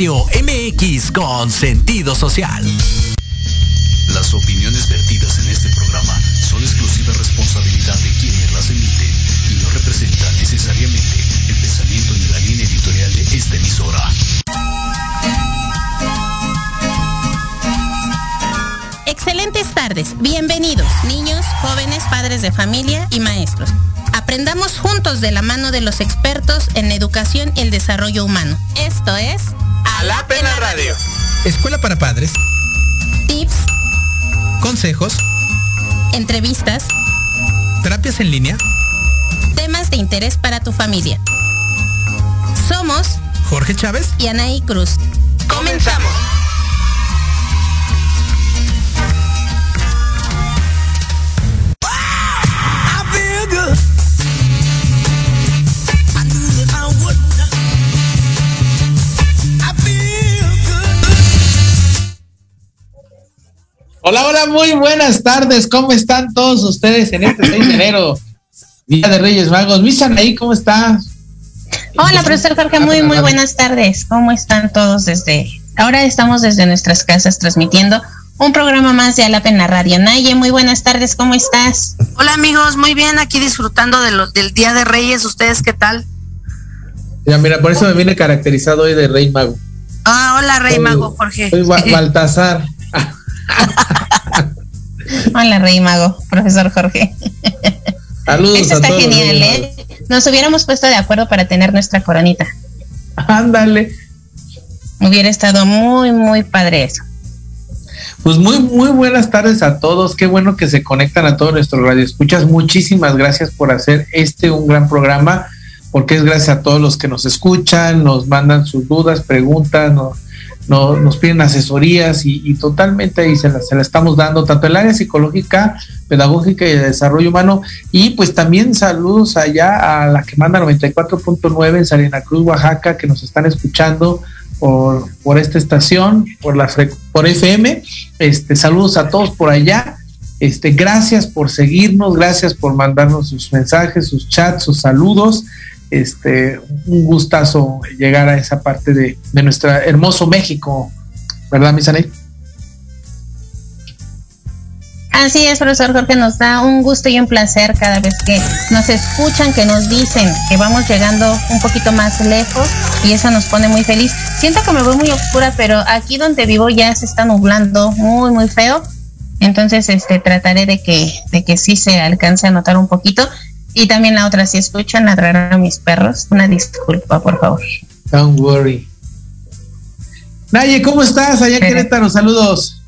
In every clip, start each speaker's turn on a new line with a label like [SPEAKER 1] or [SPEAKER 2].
[SPEAKER 1] Radio MX con sentido social.
[SPEAKER 2] Las opiniones vertidas en este programa son exclusiva responsabilidad de quienes las emiten y no representan necesariamente el pensamiento ni la línea editorial de esta emisora.
[SPEAKER 3] Excelentes tardes, bienvenidos, niños, jóvenes, padres de familia y maestros. Aprendamos juntos de la mano de los expertos en educación y el desarrollo humano. Esto es
[SPEAKER 4] A la Pena Radio.
[SPEAKER 5] Escuela para padres.
[SPEAKER 3] Tips.
[SPEAKER 5] Consejos.
[SPEAKER 3] Entrevistas.
[SPEAKER 5] Terapias en línea.
[SPEAKER 3] Temas de interés para tu familia. Somos
[SPEAKER 5] Jorge Chávez
[SPEAKER 3] y Anaí Cruz.
[SPEAKER 4] Comenzamos.
[SPEAKER 6] Hola, hola, muy buenas tardes. ¿Cómo están todos ustedes en este 6 de enero? Día de Reyes Magos. Misan ahí, ¿cómo está?
[SPEAKER 3] Hola, profesor Jorge, muy, muy buenas tardes. ¿Cómo están todos desde... Ahora estamos desde nuestras casas transmitiendo un programa más de Alap en la radio. Naye, muy buenas tardes, ¿cómo estás?
[SPEAKER 7] Hola amigos, muy bien, aquí disfrutando de lo, del Día de Reyes. ¿Ustedes qué tal?
[SPEAKER 6] Ya, mira, por eso me viene caracterizado hoy de Rey Mago.
[SPEAKER 7] Ah, hola Rey Mago, Jorge.
[SPEAKER 6] Soy Baltasar.
[SPEAKER 3] Hola, Rey Mago, profesor Jorge.
[SPEAKER 6] Saludos.
[SPEAKER 3] Esto está genial, ¿eh? Nos hubiéramos puesto de acuerdo para tener nuestra coronita.
[SPEAKER 6] Ándale.
[SPEAKER 3] Hubiera estado muy, muy padre eso.
[SPEAKER 6] Pues muy, muy buenas tardes a todos. Qué bueno que se conectan a todos nuestros radioescuchas. Muchísimas gracias por hacer este un gran programa, porque es gracias a todos los que nos escuchan, nos mandan sus dudas, preguntas, nos no, nos piden asesorías y, totalmente ahí se la, se la, estamos dando, tanto el área psicológica, pedagógica y de desarrollo humano. Y pues también saludos allá a la que manda 94.9 en Salina Cruz, Oaxaca, que nos están escuchando por, por esta estación, por, la, por FM. Este, saludos a todos por allá. Este, gracias por seguirnos, gracias por mandarnos sus mensajes, sus chats, sus saludos este, un gustazo llegar a esa parte de, de nuestro hermoso México, ¿verdad, Misaney?
[SPEAKER 3] Así es, profesor Jorge, nos da un gusto y un placer cada vez que nos escuchan, que nos dicen que vamos llegando un poquito más lejos y eso nos pone muy feliz. Siento que me voy muy oscura, pero aquí donde vivo ya se está nublando muy, muy feo. Entonces, este, trataré de que, de que sí se alcance a notar un poquito y también la otra, si escuchan ladrar a mis perros, una disculpa, por favor.
[SPEAKER 6] Don't worry. Naye, ¿cómo estás? Allá en Querétaro, saludos.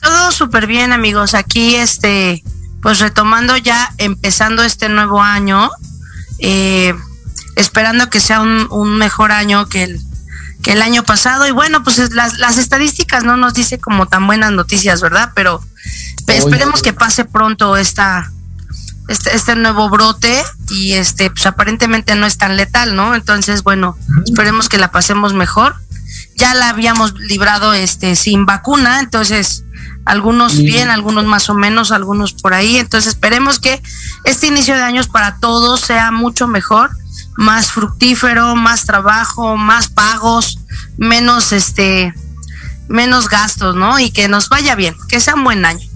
[SPEAKER 7] Todo súper bien, amigos. Aquí, este, pues retomando ya, empezando este nuevo año, eh, esperando que sea un, un, mejor año que el, que el año pasado. Y bueno, pues las, las estadísticas no nos dice como tan buenas noticias, ¿verdad? Pero Oye. esperemos que pase pronto esta, este, este nuevo brote y este pues aparentemente no es tan letal, ¿no? Entonces, bueno, esperemos que la pasemos mejor. Ya la habíamos librado este sin vacuna, entonces algunos bien, algunos más o menos, algunos por ahí, entonces esperemos que este inicio de años para todos sea mucho mejor, más fructífero, más trabajo, más pagos, menos este menos gastos, ¿no? Y que nos vaya bien, que sea un buen año.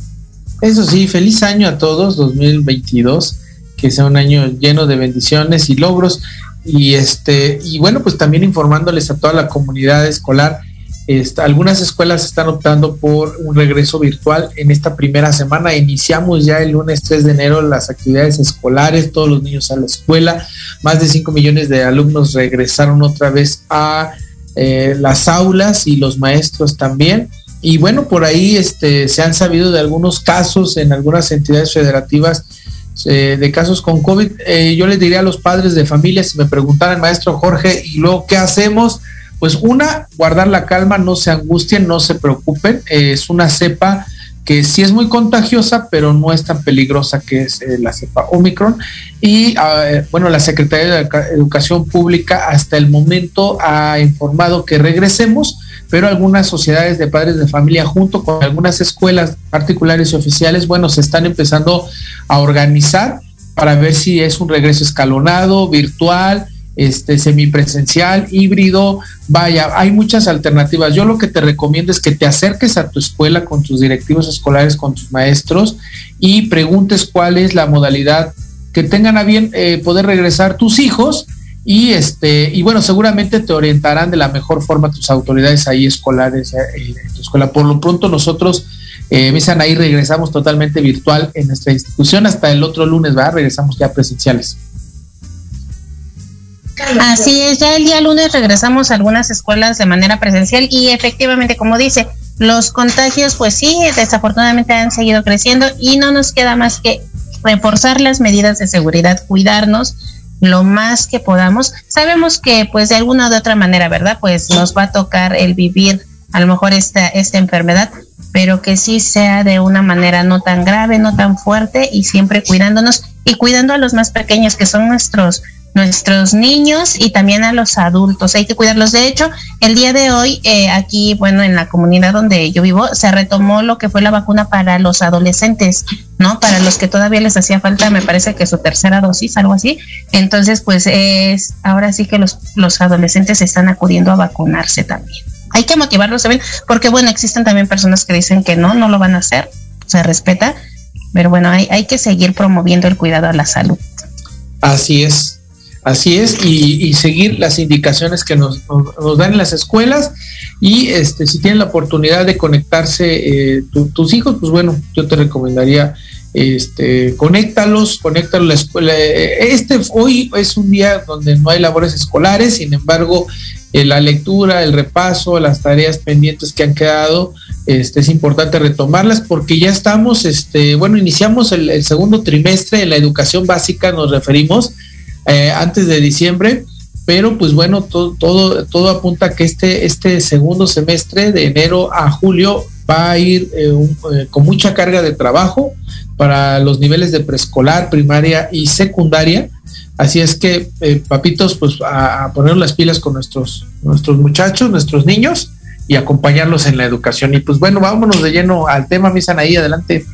[SPEAKER 6] Eso sí, feliz año a todos, 2022, que sea un año lleno de bendiciones y logros. Y este, y bueno, pues también informándoles a toda la comunidad escolar. Este, algunas escuelas están optando por un regreso virtual en esta primera semana. Iniciamos ya el lunes 3 de enero las actividades escolares, todos los niños a la escuela. Más de 5 millones de alumnos regresaron otra vez a eh, las aulas y los maestros también y bueno, por ahí este, se han sabido de algunos casos en algunas entidades federativas eh, de casos con COVID. Eh, yo les diría a los padres de familia, si me preguntaran, maestro Jorge, ¿y luego qué hacemos? Pues una, guardar la calma, no se angustien, no se preocupen. Eh, es una cepa que sí es muy contagiosa, pero no es tan peligrosa que es eh, la cepa Omicron. Y uh, bueno, la Secretaría de Educación Pública hasta el momento ha informado que regresemos, pero algunas sociedades de padres de familia junto con algunas escuelas particulares y oficiales, bueno, se están empezando a organizar para ver si es un regreso escalonado, virtual, este semipresencial, híbrido, vaya, hay muchas alternativas. Yo lo que te recomiendo es que te acerques a tu escuela con tus directivos escolares, con tus maestros y preguntes cuál es la modalidad que tengan a bien eh, poder regresar tus hijos y este y bueno seguramente te orientarán de la mejor forma tus autoridades ahí escolares eh, en tu escuela. Por lo pronto nosotros eh, ahí regresamos totalmente virtual en nuestra institución hasta el otro lunes va regresamos ya presenciales.
[SPEAKER 3] Así es, ya el día lunes regresamos a algunas escuelas de manera presencial y efectivamente, como dice, los contagios, pues sí, desafortunadamente han seguido creciendo y no nos queda más que reforzar las medidas de seguridad, cuidarnos lo más que podamos. Sabemos que, pues, de alguna u otra manera, ¿verdad? Pues nos va a tocar el vivir a lo mejor esta, esta enfermedad, pero que sí sea de una manera no tan grave, no tan fuerte y siempre cuidándonos y cuidando a los más pequeños que son nuestros nuestros niños y también a los adultos. Hay que cuidarlos. De hecho, el día de hoy, eh, aquí, bueno, en la comunidad donde yo vivo, se retomó lo que fue la vacuna para los adolescentes, ¿no? Para los que todavía les hacía falta, me parece que su tercera dosis, algo así. Entonces, pues es, ahora sí que los, los adolescentes están acudiendo a vacunarse también. Hay que motivarlos también, porque bueno, existen también personas que dicen que no, no lo van a hacer, se respeta, pero bueno, hay, hay que seguir promoviendo el cuidado a la salud.
[SPEAKER 6] Así es. Así es, y, seguir las indicaciones que nos, dan en las escuelas y este si tienen la oportunidad de conectarse eh, tus hijos, pues bueno, yo te recomendaría este conéctalos, conéctalos a la escuela. Este hoy es un día donde no hay labores escolares, sin embargo, eh, la lectura, el repaso, las tareas pendientes que han quedado, este, es importante retomarlas porque ya estamos, este, bueno, iniciamos el, el segundo trimestre en la educación básica, nos referimos eh, antes de diciembre, pero pues bueno, todo, todo, todo apunta que este, este segundo semestre de enero a julio va a ir eh, eh, con mucha carga de trabajo para los niveles de preescolar, primaria y secundaria. Así es que, papitos, pues a, poner las pilas con nuestros, nuestros muchachos, nuestros niños y acompañarlos en la educación. Y pues bueno, vámonos de lleno al tema, mi ahí adelante.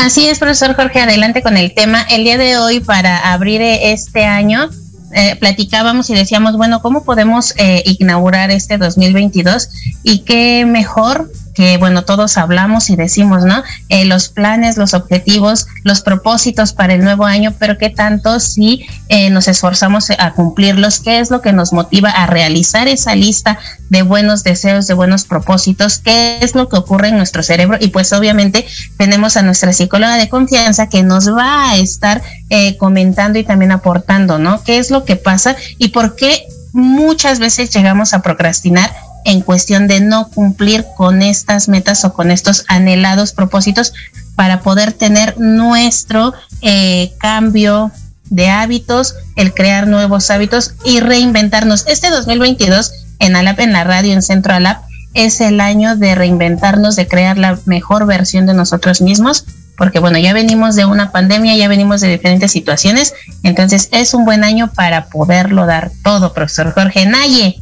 [SPEAKER 3] Así es, profesor Jorge, adelante con el tema. El día de hoy, para abrir eh, este año, eh, platicábamos y decíamos, bueno, ¿cómo podemos eh, inaugurar este 2022? Y qué mejor que, bueno, todos hablamos y decimos, ¿no? Eh, los planes, los objetivos, los propósitos para el nuevo año, pero qué tanto si eh, nos esforzamos a cumplirlos, qué es lo que nos motiva a realizar esa lista de buenos deseos, de buenos propósitos, qué es lo que ocurre en nuestro cerebro y pues obviamente tenemos a nuestra psicóloga de confianza que nos va a estar eh, comentando y también aportando, ¿no? ¿Qué es lo que pasa y por qué muchas veces llegamos a procrastinar en cuestión de no cumplir con estas metas o con estos anhelados propósitos para poder tener nuestro eh, cambio de hábitos, el crear nuevos hábitos y reinventarnos. Este 2022 en Alap, en la radio, en Centro Alap, es el año de reinventarnos, de crear la mejor versión de nosotros mismos, porque bueno, ya venimos de una pandemia, ya venimos de diferentes situaciones, entonces es un buen año para poderlo dar todo, profesor Jorge Naye.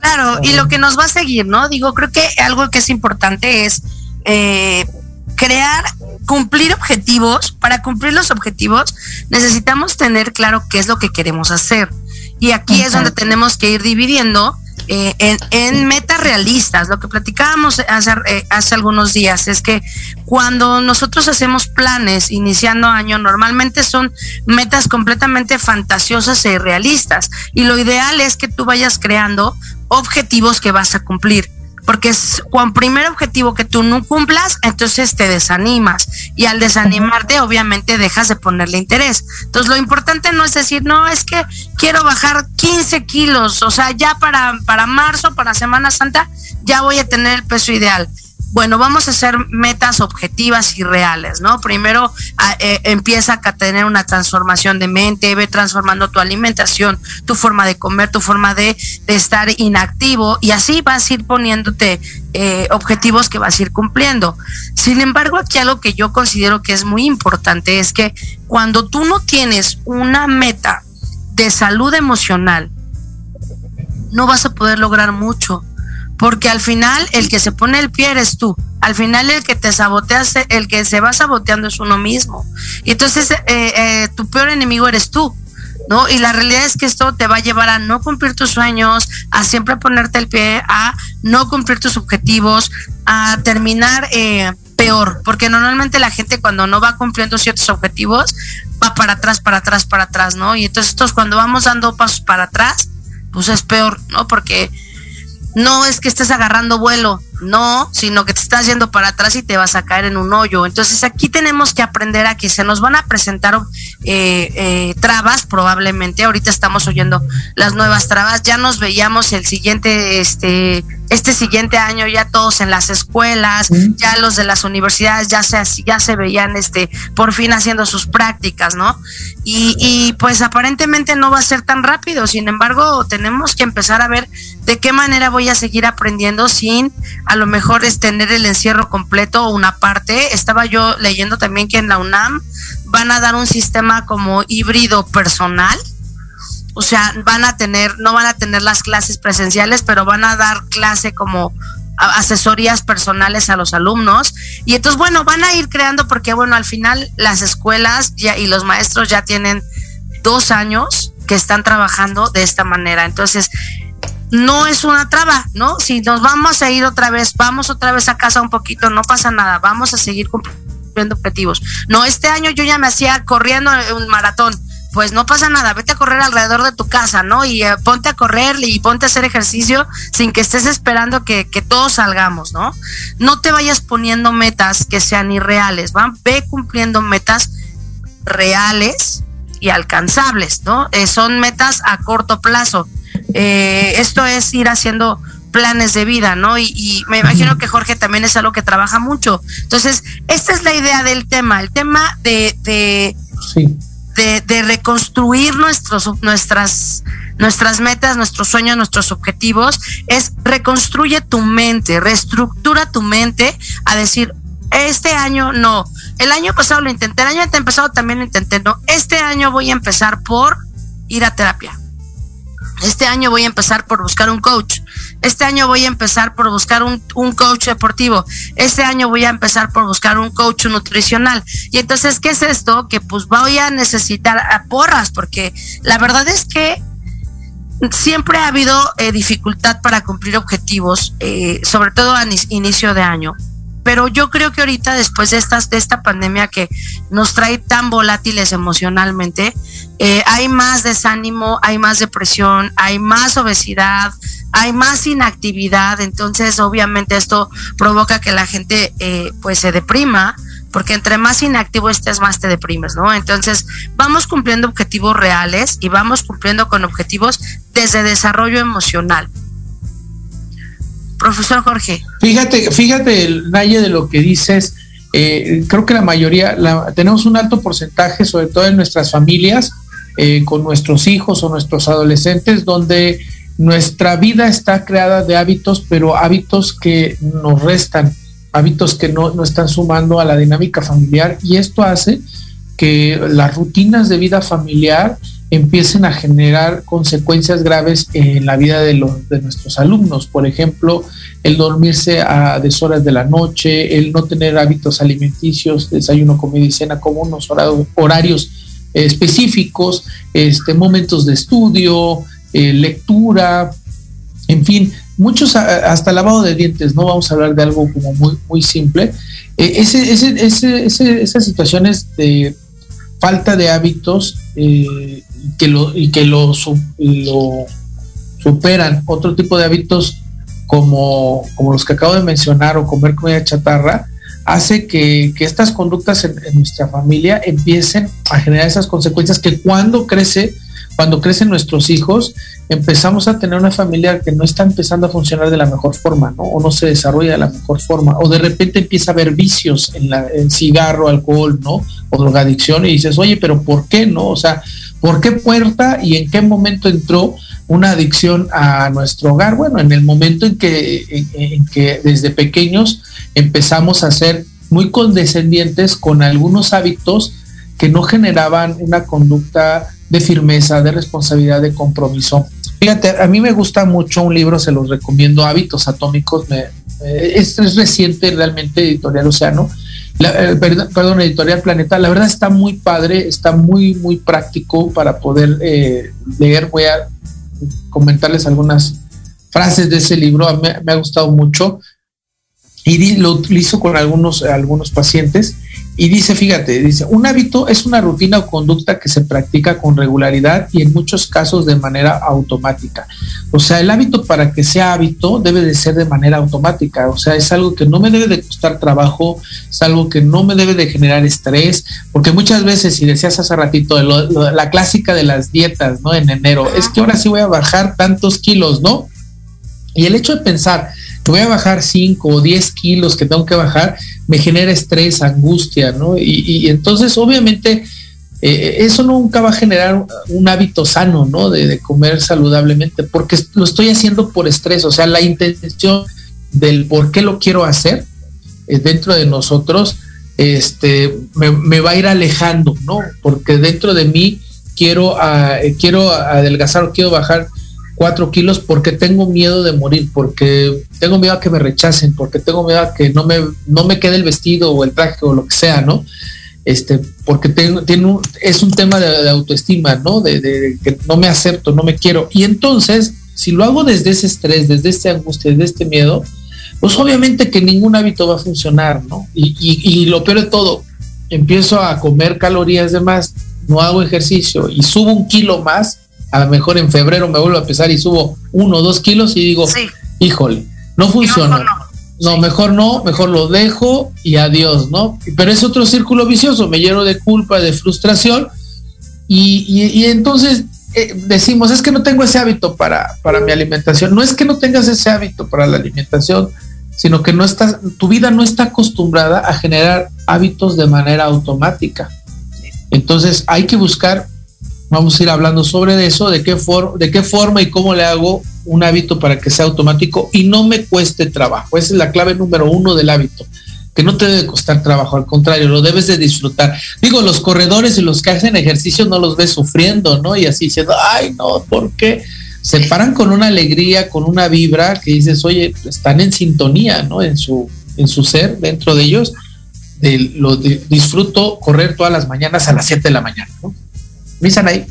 [SPEAKER 7] Claro, y lo que nos va a seguir, ¿no? Digo, creo que algo que es importante es eh, crear, cumplir objetivos. Para cumplir los objetivos necesitamos tener claro qué es lo que queremos hacer. Y aquí es donde tenemos que ir dividiendo eh, en, metas realistas. Lo que platicábamos hace, eh, hace algunos días es que cuando nosotros hacemos planes iniciando año, normalmente son metas completamente fantasiosas e irrealistas. Y lo ideal es que tú vayas creando objetivos que vas a cumplir. Porque es cuando primer objetivo que tú no cumplas, entonces te desanimas. Y al desanimarte, obviamente dejas de ponerle interés. Entonces, lo importante no es decir, no, es que quiero bajar 15 kilos. O sea, ya para, para marzo, para Semana Santa, ya voy a tener el peso ideal bueno, vamos a hacer metas objetivas y reales, ¿no? Primero eh, empieza a tener una transformación de mente, ve transformando tu alimentación, tu forma de comer, tu forma de, estar inactivo y así vas a ir poniéndote eh, objetivos que vas a ir cumpliendo. Sin embargo, aquí algo que yo considero que es muy importante es que cuando tú no tienes una meta de salud emocional, no vas a poder lograr mucho porque al final el que se pone el pie eres tú. al final el que te sabotea, el que se va saboteando es uno mismo. Y entonces eh, eh, tu peor enemigo eres tú. ¿No? Y la realidad es que esto te va a llevar a no cumplir tus sueños, a siempre ponerte el pie, a no cumplir tus objetivos, a terminar eh, peor, porque normalmente la gente cuando no va cumpliendo ciertos objetivos va para atrás, para atrás, para atrás, ¿no? Y entonces cuando vamos dando pasos para atrás, pues es peor, ¿no? Porque no es que estés agarrando vuelo, no, sino que te estás yendo para atrás y te vas a caer en un hoyo. Entonces aquí tenemos que aprender a que se nos van a presentar eh, eh, trabas probablemente. Ahorita estamos oyendo las nuevas trabas. Ya nos veíamos el siguiente, este, este siguiente año ya todos en las escuelas, ya los de las universidades ya se, ya se veían, este, por fin haciendo sus prácticas, ¿no? Y, y pues aparentemente no va a ser tan rápido. Sin embargo, tenemos que empezar a ver de qué manera voy a seguir aprendiendo sin a lo mejor es tener el encierro completo o una parte. Estaba yo leyendo también que en la UNAM van a dar un sistema como híbrido personal. O sea, van a tener, no van a tener las clases presenciales, pero van a dar clase como asesorías personales a los alumnos. Y entonces, bueno, van a ir creando porque, bueno, al final las escuelas ya, y los maestros ya tienen dos años que están trabajando de esta manera. Entonces, no es una traba, ¿no? Si nos vamos a ir otra vez, vamos otra vez a casa un poquito, no pasa nada, vamos a seguir cumpliendo objetivos. No, este año yo ya me hacía corriendo un maratón. Pues no pasa nada, vete a correr alrededor de tu casa, ¿no? Y eh, ponte a correr y ponte a hacer ejercicio sin que estés esperando que, todos salgamos, ¿no? No te vayas poniendo metas que sean irreales, ¿va? Ve cumpliendo metas reales y alcanzables, ¿no? Eh, son metas a corto plazo eh, esto es ir haciendo planes de vida, ¿no? Y, me imagino que Jorge también es algo que trabaja mucho. Entonces, esta es la idea del tema, el tema de, de, de, reconstruir nuestros, nuestras, nuestras metas, nuestros sueños, nuestros objetivos, es reconstruye tu mente, reestructura tu mente a decir, este año no, el año pasado lo intenté, el año pasado también lo intenté, no, este año voy a empezar por ir a terapia este año voy a empezar por buscar un coach. Este año voy a empezar por buscar un, coach deportivo. Este año voy a empezar por buscar un coach nutricional. Y entonces, ¿qué es esto? Que pues voy a necesitar a porras, porque la verdad es que siempre ha habido eh, dificultad para cumplir objetivos, eh, sobre todo a inicio de año pero yo creo que ahorita después de estas de esta pandemia que nos trae tan volátiles emocionalmente eh, hay más desánimo hay más depresión hay más obesidad hay más inactividad. Entonces obviamente esto provoca que la gente eh, pues se deprima porque entre más inactivo estés más te deprimes no entonces vamos cumpliendo objetivos reales y vamos cumpliendo con objetivos desde desarrollo emocional Profesor Jorge.
[SPEAKER 6] Fíjate, fíjate, Naye, de lo que dices. Eh, creo que la mayoría, tenemos un alto porcentaje, sobre todo en nuestras familias, eh, con nuestros hijos o nuestros adolescentes, donde nuestra vida está creada de hábitos, pero hábitos que nos restan, hábitos que no, no están sumando a la dinámica familiar y esto hace que las rutinas de vida familiar empiecen a generar consecuencias graves en la vida de, los, de nuestros alumnos. Por ejemplo, el dormirse a deshoras de la noche, el no tener hábitos alimenticios, desayuno, comida y cena como unos horarios específicos, este, momentos de estudio, eh, lectura, en fin, muchos hasta lavado de dientes, no vamos a hablar de algo como muy, muy simple. Eh, ese, ese, esas situaciones de falta de hábitos eh, que lo, y que lo, lo, superan. Otro tipo de hábitos como, como los que acabo de mencionar o comer comida chatarra, hace que, estas conductas en, nuestra familia empiecen a generar esas consecuencias que cuando crece, cuando crecen nuestros hijos, empezamos a tener una familia que no está empezando a funcionar de la mejor forma, ¿no? O no se desarrolla de la mejor forma, o de repente empieza a haber vicios en, la, en cigarro, alcohol, ¿no? O drogadicción y dices, oye, pero ¿por qué no? O sea, ¿Por qué puerta y en qué momento entró una adicción a nuestro hogar? Bueno, en el momento en que, en, que desde pequeños empezamos a ser muy condescendientes con algunos hábitos que no generaban una conducta de firmeza, de responsabilidad, de compromiso. Fíjate, a mí me gusta mucho un libro, se los recomiendo, Hábitos Atómicos, me, eh, es, reciente realmente Editorial Océano, eh, perdón, Editorial Planeta, la verdad está muy padre, está muy, muy práctico para poder leer. Voy a comentarles algunas frases de ese libro, me, ha gustado mucho. Y lo utilizo con algunos, algunos pacientes y dice, fíjate, dice, un hábito es una rutina o conducta que se practica con regularidad y en muchos casos de manera automática. O sea, el hábito para que sea hábito debe de ser de manera automática. O sea, es algo que no me debe de costar trabajo, es algo que no me debe de generar estrés, porque muchas veces, si decías hace ratito, la clásica de las dietas, ¿no? En enero, es que ahora sí voy a bajar tantos kilos, ¿no? Y el hecho de pensar voy a bajar 5 o 10 kilos que tengo que bajar, me genera estrés, angustia, ¿no? Y, entonces, obviamente, eh, eso nunca va a generar un hábito sano, ¿no? De, comer saludablemente, porque lo estoy haciendo por estrés, o sea, la intención del por qué lo quiero hacer eh, dentro de nosotros, este, me, va a ir alejando, ¿no? Porque dentro de mí quiero, uh, quiero adelgazar o quiero bajar cuatro kilos porque tengo miedo de morir, porque tengo miedo a que me rechacen, porque tengo miedo a que no me, no me quede el vestido o el traje o lo que sea, ¿no? Este, porque tengo, tiene es un tema de, autoestima, ¿no? De, que no me acepto, no me quiero. Y entonces, si lo hago desde ese estrés, desde esta angustia, desde este miedo, pues obviamente que ningún hábito va a funcionar, ¿no? Y, y lo peor de todo, empiezo a comer calorías de más, no hago ejercicio y subo un kilo más, a lo mejor en febrero me vuelvo a pesar y subo uno o dos kilos y digo, híjole, no funciona. No, mejor no, mejor lo dejo y adiós, ¿no? Pero es otro círculo vicioso, me lleno de culpa, de frustración y, entonces eh, decimos, es que no tengo ese hábito para, para mi alimentación. No es que no tengas ese hábito para la alimentación, sino que no estás, tu vida no está acostumbrada a generar hábitos de manera automática. Entonces hay que buscar Vamos a ir hablando sobre eso, de qué, de qué forma y cómo le hago un hábito para que sea automático y no me cueste trabajo. Esa es la clave número uno del hábito, que no te debe costar trabajo, al contrario, lo debes de disfrutar. Digo, los corredores y los que hacen ejercicio no los ves sufriendo, ¿no? Y así diciendo, ay, no, ¿por qué? Se paran con una alegría, con una vibra que dices, oye, están en sintonía, ¿no? En su, en su ser, dentro de ellos. De, lo disfruto correr todas las mañanas a las 7 de la mañana, ¿no? Ahí.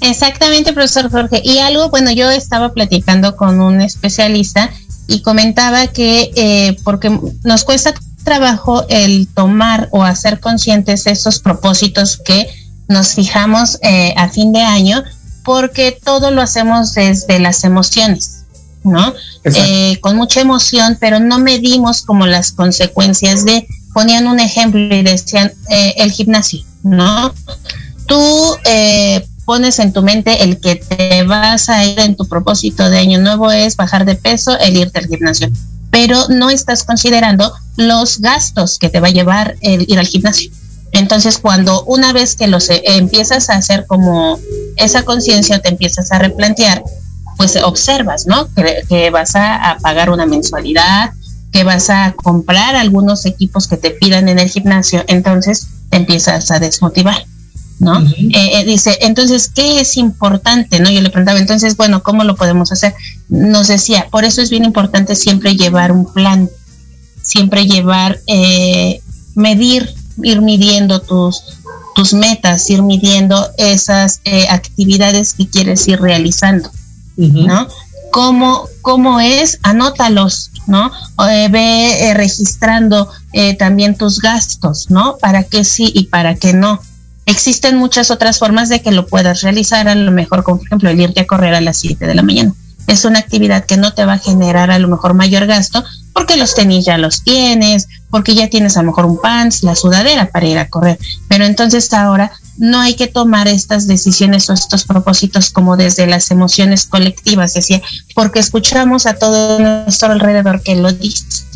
[SPEAKER 3] Exactamente, profesor Jorge. Y algo, bueno, yo estaba platicando con un especialista y comentaba que eh, porque nos cuesta trabajo el tomar o hacer conscientes esos propósitos que nos fijamos eh, a fin de año, porque todo lo hacemos desde las emociones, ¿no? Eh, con mucha emoción, pero no medimos como las consecuencias de, ponían un ejemplo y decían el gimnasio, ¿no? Tú eh, pones en tu mente el que te vas a ir en tu propósito de año nuevo es bajar de peso, el irte al gimnasio, pero no estás considerando los gastos que te va a llevar el ir al gimnasio. Entonces, cuando una vez que los eh, empiezas a hacer como esa conciencia, te empiezas a replantear, pues observas, ¿no? Que, vas a, a, pagar una mensualidad, que vas a comprar algunos equipos que te pidan en el gimnasio, entonces te empiezas a desmotivar. ¿No? Eh, eh, dice, entonces, ¿qué es importante? ¿no? Yo le preguntaba, entonces, bueno, ¿cómo lo podemos hacer? Nos decía, por eso es bien importante siempre llevar un plan, siempre llevar, eh, medir, ir midiendo tus, tus metas, ir midiendo esas actividades que quieres ir realizando, ¿no? ¿Cómo, ¿Cómo es? Anótalos, ¿no? ve registrando también tus gastos, ¿no? Para qué sí y para qué no existen muchas otras formas de que lo puedas realizar, a lo mejor, como por ejemplo, el irte a correr a las 7 de la mañana. Es una actividad que no te va a generar a lo mejor mayor gasto porque los tenis ya los tienes, porque ya tienes a lo mejor un pants, la sudadera para ir a correr. Pero entonces ahora no hay que tomar estas decisiones o estos propósitos como desde las emociones colectivas, decía, porque escuchamos a todo nuestro alrededor que lo dice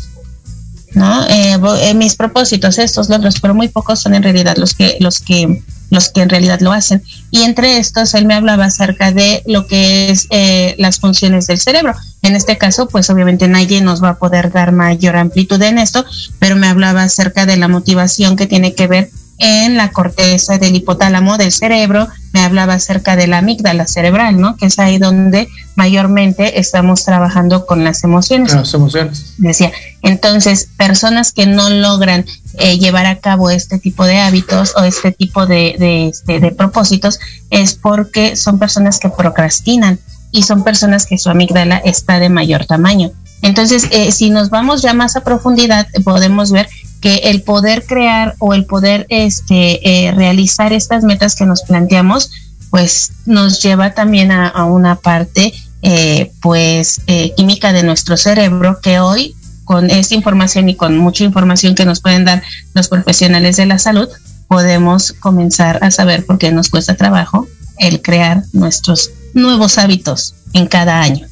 [SPEAKER 3] ¿no? Eh, eh, mis propósitos, estos logros, pero muy pocos son en realidad los que, los que, los que en realidad lo hacen. Y entre estos, él me hablaba acerca de lo que es eh, las funciones del cerebro. En este caso, pues obviamente nadie nos va a poder dar mayor amplitud en esto, pero me hablaba acerca de la motivación que tiene que ver en la corteza del hipotálamo del cerebro, me hablaba acerca de la amígdala cerebral, ¿no? Que es ahí donde mayormente estamos trabajando con las emociones.
[SPEAKER 6] Las emociones.
[SPEAKER 3] Decía, entonces, personas que no logran eh, llevar a cabo este tipo de hábitos o este tipo de, de, este, de propósitos es porque son personas que procrastinan y son personas que su amígdala está de mayor tamaño. Entonces, eh, si nos vamos ya más a profundidad, podemos ver que el poder crear o el poder este, eh, realizar estas metas que nos planteamos, pues nos lleva también a, una parte eh, pues eh, química de nuestro cerebro que hoy con esta información y con mucha información que nos pueden dar los profesionales de la salud podemos comenzar a saber por qué nos cuesta trabajo el crear nuestros nuevos hábitos en cada año.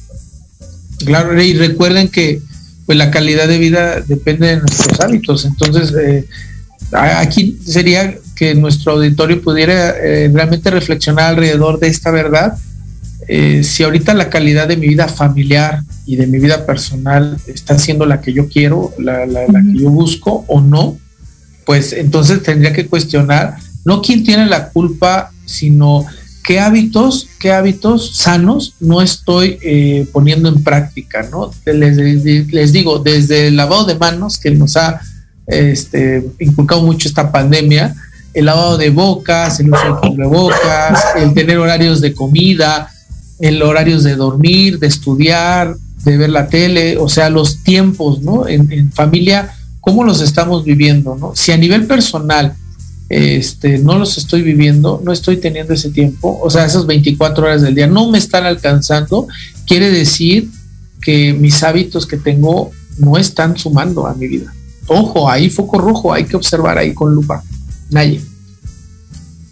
[SPEAKER 6] Claro, y recuerden que pues la calidad de vida depende de nuestros hábitos. Entonces, eh, aquí sería que nuestro auditorio pudiera eh, realmente reflexionar alrededor de esta verdad. Eh, si ahorita la calidad de mi vida familiar y de mi vida personal está siendo la que yo quiero, la, la que yo busco o no, pues entonces tendría que cuestionar no quién tiene la culpa, sino qué hábitos, qué hábitos sanos no estoy eh, poniendo en práctica, ¿no? Les, digo, desde el lavado de manos que nos ha este, inculcado mucho esta pandemia, el lavado de bocas, el uso de bocas, el tener horarios de comida, el horarios de dormir, de estudiar, de ver la tele, o sea, los tiempos, ¿no? En, en familia, ¿cómo los estamos viviendo, ¿no? Si a nivel personal, este, no los estoy viviendo, no estoy teniendo ese tiempo, o sea, esas 24 horas del día no me están alcanzando, quiere decir que mis hábitos que tengo no están sumando a mi vida. Ojo, ahí foco rojo, hay que observar ahí con lupa. Nadie.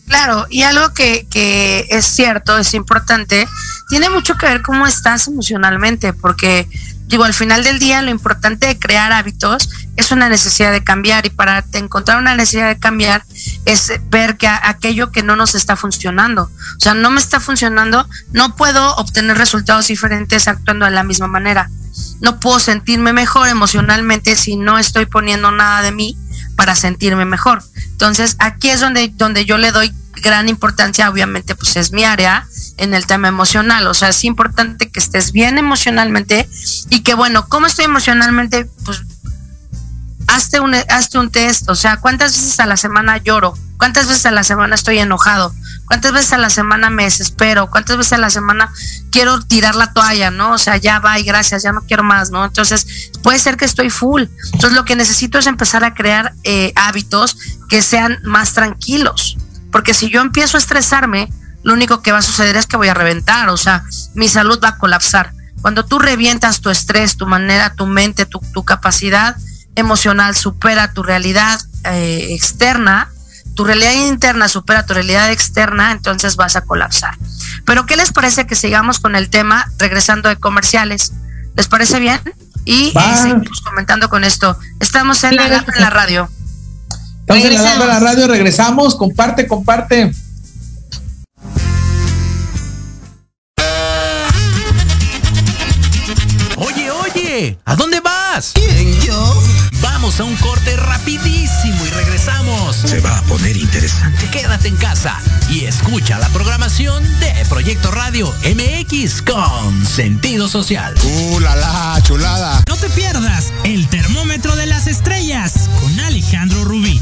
[SPEAKER 7] Claro, y algo que, que es cierto, es importante, tiene mucho que ver cómo estás emocionalmente, porque digo, al final del día lo importante de crear hábitos es una necesidad de cambiar y para encontrar una necesidad de cambiar es ver que aquello que no nos está funcionando, o sea, no me está funcionando, no puedo obtener resultados diferentes actuando de la misma manera. No puedo sentirme mejor emocionalmente si no estoy poniendo nada de mí para sentirme mejor. Entonces, aquí es donde, donde yo le doy gran importancia, obviamente, pues es mi área en el tema emocional. O sea, es importante que estés bien emocionalmente y que, bueno, ¿cómo estoy emocionalmente? Pues hazte un, hazte un test, o sea, ¿cuántas veces a la semana lloro? ¿Cuántas veces a la semana estoy enojado? ¿Cuántas veces a la semana me desespero? ¿Cuántas veces a la semana quiero tirar la toalla, no? O sea, ya va y gracias, ya no quiero más, ¿no? Entonces, puede ser que estoy full. Entonces, lo que necesito es empezar a crear eh, hábitos que sean más tranquilos. Porque si yo empiezo a estresarme, lo único que va a suceder es que voy a reventar, o sea, mi salud va a colapsar. Cuando tú revientas tu estrés, tu manera, tu mente, tu, tu capacidad, emocional supera tu realidad eh, externa, tu realidad interna supera tu realidad externa, entonces vas a colapsar. Pero ¿qué les parece que sigamos con el tema regresando de comerciales? ¿Les parece bien? Y, seguimos comentando con esto. Estamos en, la, en la radio.
[SPEAKER 6] Estamos en la, la radio, regresamos, comparte, comparte.
[SPEAKER 1] Oye, oye, ¿a dónde vas? Vamos a un corte rapidísimo y regresamos.
[SPEAKER 8] Se va a poner interesante.
[SPEAKER 1] Quédate en casa y escucha la programación de Proyecto Radio MX con sentido social.
[SPEAKER 8] ¡Uh, la, la chulada!
[SPEAKER 9] No te pierdas el termómetro de las estrellas con Alejandro Rubí,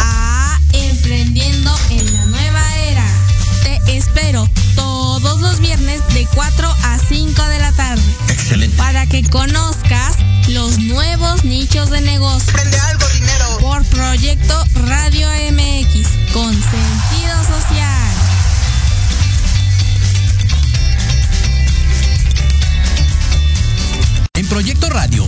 [SPEAKER 10] de 4 a 5 de la tarde.
[SPEAKER 8] Excelente.
[SPEAKER 10] Para que conozcas los nuevos nichos de negocio.
[SPEAKER 11] Prende algo, dinero.
[SPEAKER 10] Por Proyecto Radio MX con sentido social.
[SPEAKER 1] En Proyecto Radio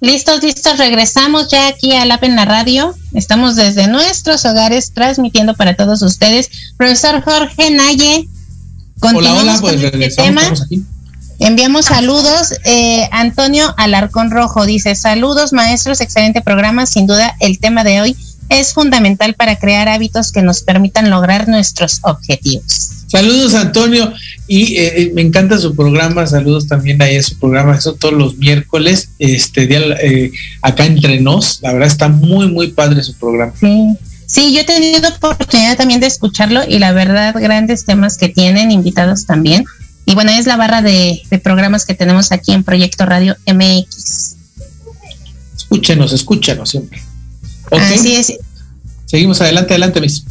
[SPEAKER 3] Listos, listos, regresamos ya aquí a la Pena Radio. Estamos desde nuestros hogares transmitiendo para todos ustedes. Profesor Jorge Naye,
[SPEAKER 6] Hola, hola,
[SPEAKER 3] continuamos
[SPEAKER 6] pues
[SPEAKER 3] con este tema.
[SPEAKER 6] aquí.
[SPEAKER 3] Enviamos saludos. Eh, Antonio Alarcón Rojo dice, saludos maestros, excelente programa. Sin duda, el tema de hoy es fundamental para crear hábitos que nos permitan lograr nuestros objetivos.
[SPEAKER 6] Saludos Antonio y eh, eh, me encanta su programa, saludos también ahí a su programa, eso todos los miércoles, este día eh, acá entre nos, la verdad está muy muy padre su programa.
[SPEAKER 3] Sí. Sí, yo he tenido oportunidad también de escucharlo y la verdad, grandes temas que tienen, invitados también. Y bueno, es la barra de, de programas que tenemos aquí en Proyecto Radio MX.
[SPEAKER 6] Escúchenos, escúchenos siempre. Ok,
[SPEAKER 3] Así es.
[SPEAKER 6] seguimos adelante, adelante, mis.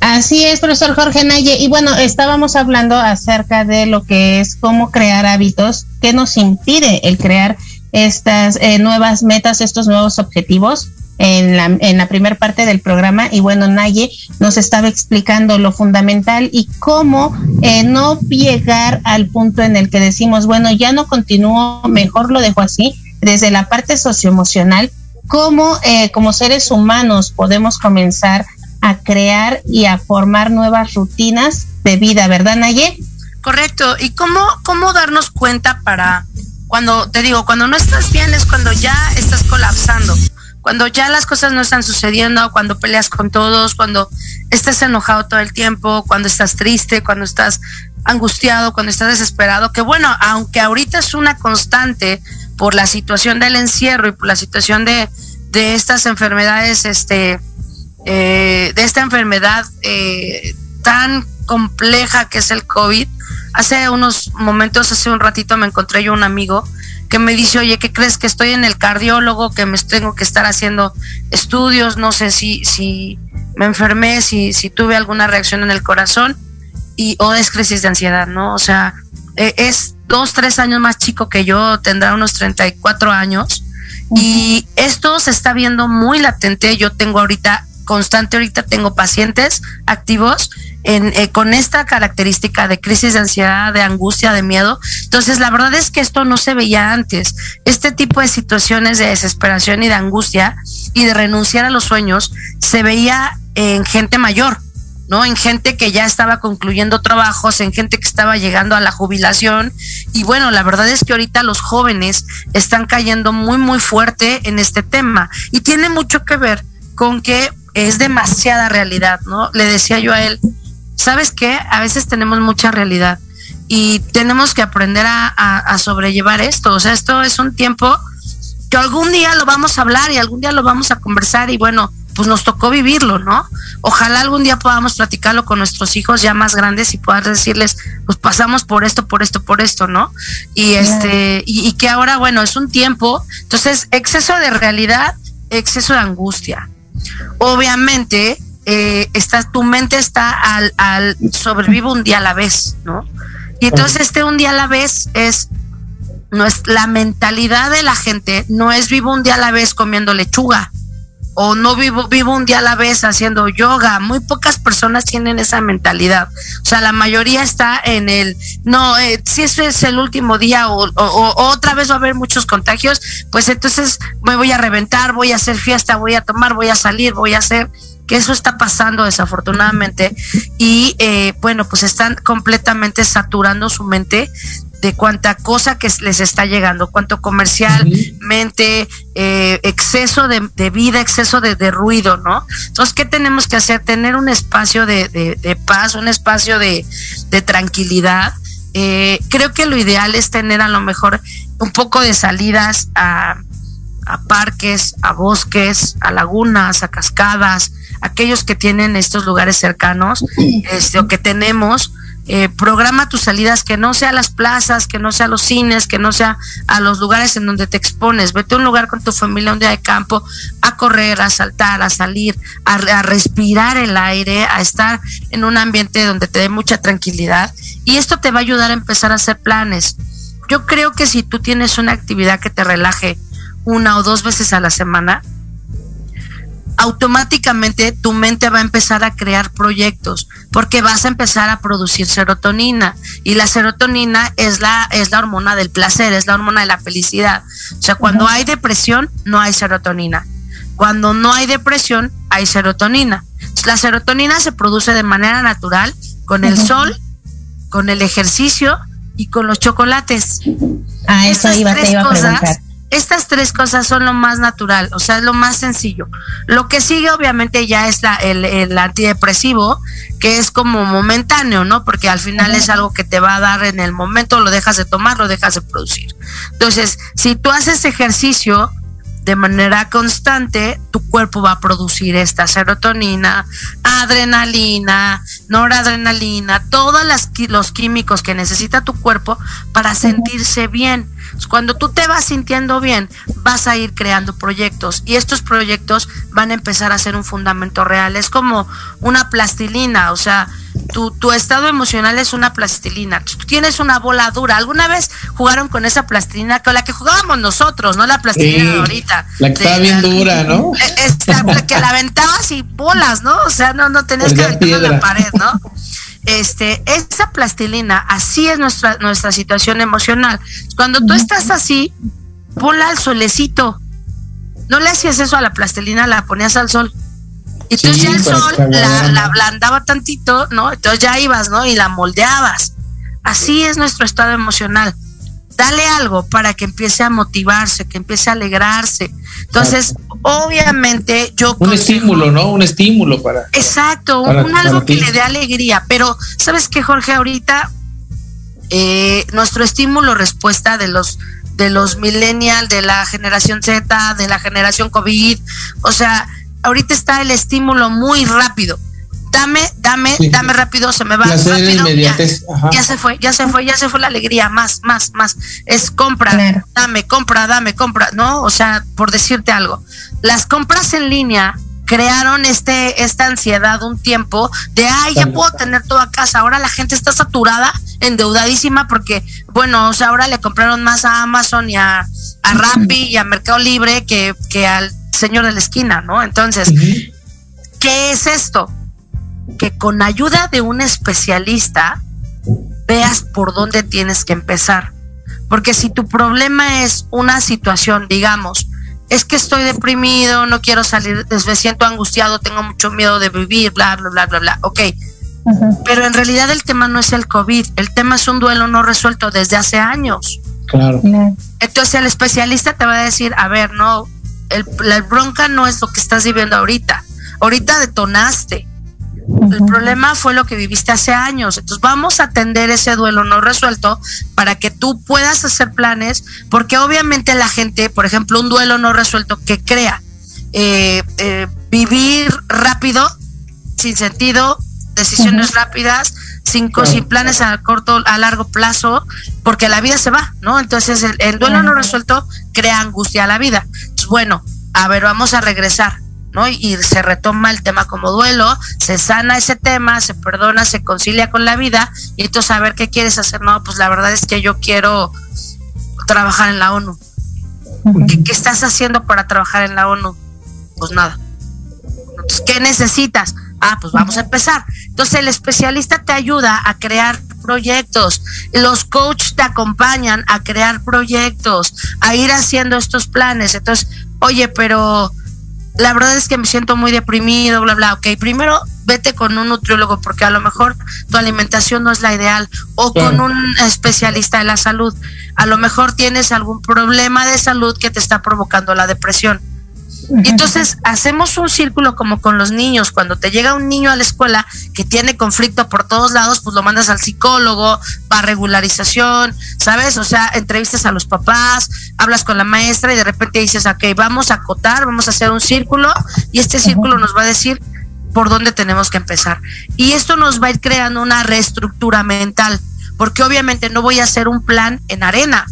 [SPEAKER 3] Así es, profesor Jorge Naye. Y bueno, estábamos hablando acerca de lo que es cómo crear hábitos, qué nos impide el crear estas eh, nuevas metas, estos nuevos objetivos en la, en la primera parte del programa. Y bueno, Naye nos estaba explicando lo fundamental y cómo eh, no llegar al punto en el que decimos, bueno, ya no continúo, mejor lo dejo así, desde la parte socioemocional, cómo eh, como seres humanos podemos comenzar a crear y a formar nuevas rutinas de vida, ¿verdad, Naye?
[SPEAKER 7] Correcto. ¿Y cómo, cómo darnos cuenta para cuando, te digo, cuando no estás bien es cuando ya estás colapsando, cuando ya las cosas no están sucediendo, cuando peleas con todos, cuando estás enojado todo el tiempo, cuando estás triste, cuando estás angustiado, cuando estás desesperado, que bueno, aunque ahorita es una constante por la situación del encierro y por la situación de, de estas enfermedades, este, eh, de esta enfermedad eh, tan compleja que es el COVID. Hace unos momentos, hace un ratito me encontré yo un amigo que me dice, oye, ¿qué crees que estoy en el cardiólogo, que me tengo que estar haciendo estudios, no sé si, si me enfermé, si, si tuve alguna reacción en el corazón y o es crisis de ansiedad, ¿no? O sea, eh, es dos, tres años más chico que yo, tendrá unos 34 años y esto se está viendo muy latente. Yo tengo ahorita constante, ahorita tengo pacientes activos en, eh, con esta característica de crisis de ansiedad, de angustia, de miedo. Entonces, la verdad es que esto no se veía antes. Este tipo de situaciones de desesperación y de angustia y de renunciar a los sueños se veía en gente mayor. ¿No? En gente que ya estaba concluyendo trabajos, en gente que estaba llegando a la jubilación. Y bueno, la verdad es que ahorita los jóvenes están cayendo muy, muy fuerte en este tema. Y tiene mucho que ver con que es demasiada realidad, ¿no? Le decía yo a él, ¿sabes qué? A veces tenemos mucha realidad y tenemos que aprender a, a, a sobrellevar esto. O sea, esto es un tiempo que algún día lo vamos a hablar y algún día lo vamos a conversar y bueno, pues nos tocó vivirlo, ¿no? Ojalá algún día podamos platicarlo con nuestros hijos ya más grandes y poder decirles, pues pasamos por esto, por esto, por esto, ¿no? Y este, y, y que ahora, bueno, es un tiempo, entonces, exceso de realidad exceso de angustia. Obviamente, eh, tu mente está al, al sobrevive un día a la vez, ¿no? Y entonces este un día a la vez es no es la mentalidad de la gente no es vivo un día a la vez comiendo lechuga o no vivo vivo un día a la vez haciendo yoga. Muy pocas personas tienen esa mentalidad. O sea, la mayoría está en el no, eh, si eso es el último día o, otra vez va a haber muchos contagios, pues entonces me voy a reventar, voy a hacer fiesta, voy a tomar, voy a salir, voy a hacer que eso está pasando desafortunadamente y eh, bueno pues están completamente saturando su mente de cuánta cosa que les está llegando, cuánto comercialmente, eh, exceso de, vida, exceso de, ruido, ¿no? Entonces, ¿qué tenemos que hacer? Tener un espacio de, paz, un espacio de, tranquilidad. Eh, creo que lo ideal es tener a lo mejor un poco de salidas a, a parques, a bosques, a lagunas, a cascadas, aquellos que tienen estos lugares cercanos, este, o que tenemos, eh, programa tus salidas que no sea a las plazas, que no sea a los cines, que no sea a los lugares en donde te expones. Vete a un lugar con tu familia un día de campo a correr, a saltar, a salir, a, a respirar el aire, a estar en un ambiente donde te dé mucha tranquilidad. Y esto te va a ayudar a empezar a hacer planes. Yo creo que si tú tienes una actividad que te relaje una o dos veces a la semana, automáticamente tu mente va a empezar a crear proyectos porque vas a empezar a producir serotonina y la serotonina es la es la hormona del placer, es la hormona de la felicidad. O sea, cuando hay depresión no hay serotonina. Cuando no hay depresión hay serotonina. La serotonina se produce de manera natural con el sol, con el ejercicio y con los chocolates.
[SPEAKER 3] Ah, eso iba, te iba a preguntar
[SPEAKER 7] estas tres cosas son lo más natural, o sea, es lo más sencillo. Lo que sigue obviamente ya es la, el, antidepresivo, que es como momentáneo, ¿no? Porque al final es algo que te va a dar en el momento, lo dejas de tomar, lo dejas de producir. Entonces, si tú haces ejercicio de manera constante, tu cuerpo va a producir esta serotonina, adrenalina, noradrenalina, todos los químicos que necesita tu cuerpo para sentirse bien. Cuando tú te vas sintiendo bien, vas a ir creando proyectos y estos proyectos van a empezar a ser un fundamento real. Es como una plastilina, o sea, tu, tu estado emocional es una plastilina. Tú tienes una bola dura. ¿Alguna vez jugaron con esa plastilina? Con la que jugábamos nosotros, no la plastilina de ahorita.
[SPEAKER 6] La que estaba bien dura, ¿no?
[SPEAKER 7] Esta, que la aventabas y bolas, ¿no? O sea, no, no tenías que aventarla en la pared, ¿no? este, esa plastilina, así es nuestra, nuestra situación emocional. Cuando tú estás así, ponla al solecito. No le hacías eso a la plastilina, la ponías al sol. Y entonces ya el sol la, la ablandaba tantito, ¿no? Entonces ya ibas, ¿no? Y la moldeabas. Así es nuestro estado emocional dale algo para que empiece a motivarse, que empiece a alegrarse. Entonces, obviamente yo...
[SPEAKER 6] Un estímulo, ¿no? Un estímulo para...
[SPEAKER 7] Exacto, un algo que le dé alegría. Pero, ¿sabes qué, Jorge? Ahorita eh, nuestro estímulo respuesta de los de los millennials, de la generación Z, de la generación COVID, o sea, ahorita está el estímulo muy rápido dame, dame, dame rápido, se me va rápido. Ya, se fue, ya se fue, ya se fue la alegría, más, más, más. Es compra, dame, compra, dame, compra, ¿no? O sea, por decirte algo. Las compras en línea crearon este esta ansiedad un tiempo de ay ya puedo tener toda casa ahora la gente está saturada endeudadísima porque bueno o sea ahora le compraron más a Amazon y a, a Rappi y a Mercado Libre que, que al señor de la esquina no entonces qué es esto que con ayuda de un especialista veas por dónde tienes que empezar. Porque si tu problema es una situación, digamos, es que estoy deprimido, no quiero salir, me siento angustiado, tengo mucho miedo de vivir, bla, bla, bla, bla, bla, ok. Pero en realidad el tema no es el COVID, el tema es un duelo no resuelto desde hace años.
[SPEAKER 6] Claro.
[SPEAKER 7] Entonces el especialista te va a decir, a ver, no, el, la bronca no es lo que estás viviendo ahorita. Ahorita detonaste, el problema fue lo que viviste hace años. Entonces vamos a atender ese duelo no resuelto para que tú puedas hacer planes, porque obviamente la gente, por ejemplo, un duelo no resuelto que crea eh, eh, vivir rápido, sin sentido, decisiones rápidas, sin, sin planes a corto, a largo plazo, porque la vida se va, ¿no? Entonces el, duelo no resuelto crea angustia a la vida. Bueno, a ver, vamos a regresar, ¿no? Y, se retoma el tema como duelo, se sana ese tema, se perdona, se concilia con la vida, y entonces a ver qué quieres hacer, no, pues la verdad es que yo quiero trabajar en la ONU. ¿Qué, estás haciendo para trabajar en la ONU? Pues nada. ¿qué necesitas? Ah, pues vamos a empezar. Entonces el especialista te ayuda a crear proyectos, los coaches te acompañan a crear proyectos, a ir haciendo estos planes. Entonces, oye, pero la verdad es que me siento muy deprimido, bla, bla. Ok, primero vete con un nutriólogo porque a lo mejor tu alimentación no es la ideal o con un especialista de la salud. A lo mejor tienes algún problema de salud que te está provocando la depresión y entonces hacemos un círculo como con los niños. Cuando te llega un niño a la escuela que tiene conflicto por todos lados, pues lo mandas al psicólogo, para regularización, ¿sabes? O sea, entrevistas a los papás, hablas con la maestra y de repente dices, ok, vamos a acotar, vamos a hacer un círculo y este círculo nos va a decir por dónde tenemos que empezar. Y esto nos va a ir creando una reestructura mental, porque obviamente no voy a hacer un plan en arena